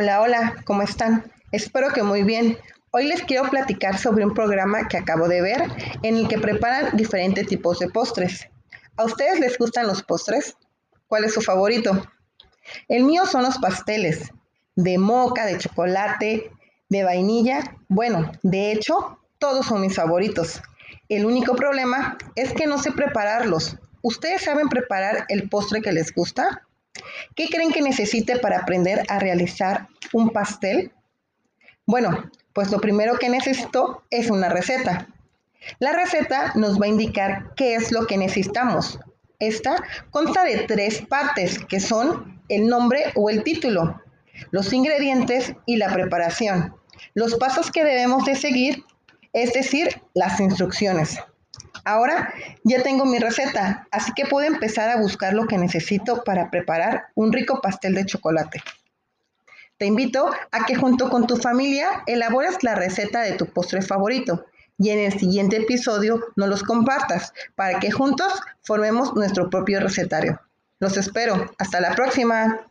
Hola, hola, ¿cómo están? Espero que muy bien. Hoy les quiero platicar sobre un programa que acabo de ver en el que preparan diferentes tipos de postres. ¿A ustedes les gustan los postres? ¿Cuál es su favorito? El mío son los pasteles, de moca, de chocolate, de vainilla. Bueno, de hecho, todos son mis favoritos. El único problema es que no sé prepararlos. ¿Ustedes saben preparar el postre que les gusta? ¿Qué creen que necesite para aprender a realizar un pastel? Bueno, pues lo primero que necesito es una receta. La receta nos va a indicar qué es lo que necesitamos. Esta consta de tres partes que son el nombre o el título, los ingredientes y la preparación. Los pasos que debemos de seguir, es decir, las instrucciones. Ahora ya tengo mi receta, así que puedo empezar a buscar lo que necesito para preparar un rico pastel de chocolate. Te invito a que junto con tu familia elabores la receta de tu postre favorito y en el siguiente episodio nos los compartas para que juntos formemos nuestro propio recetario. Los espero. Hasta la próxima.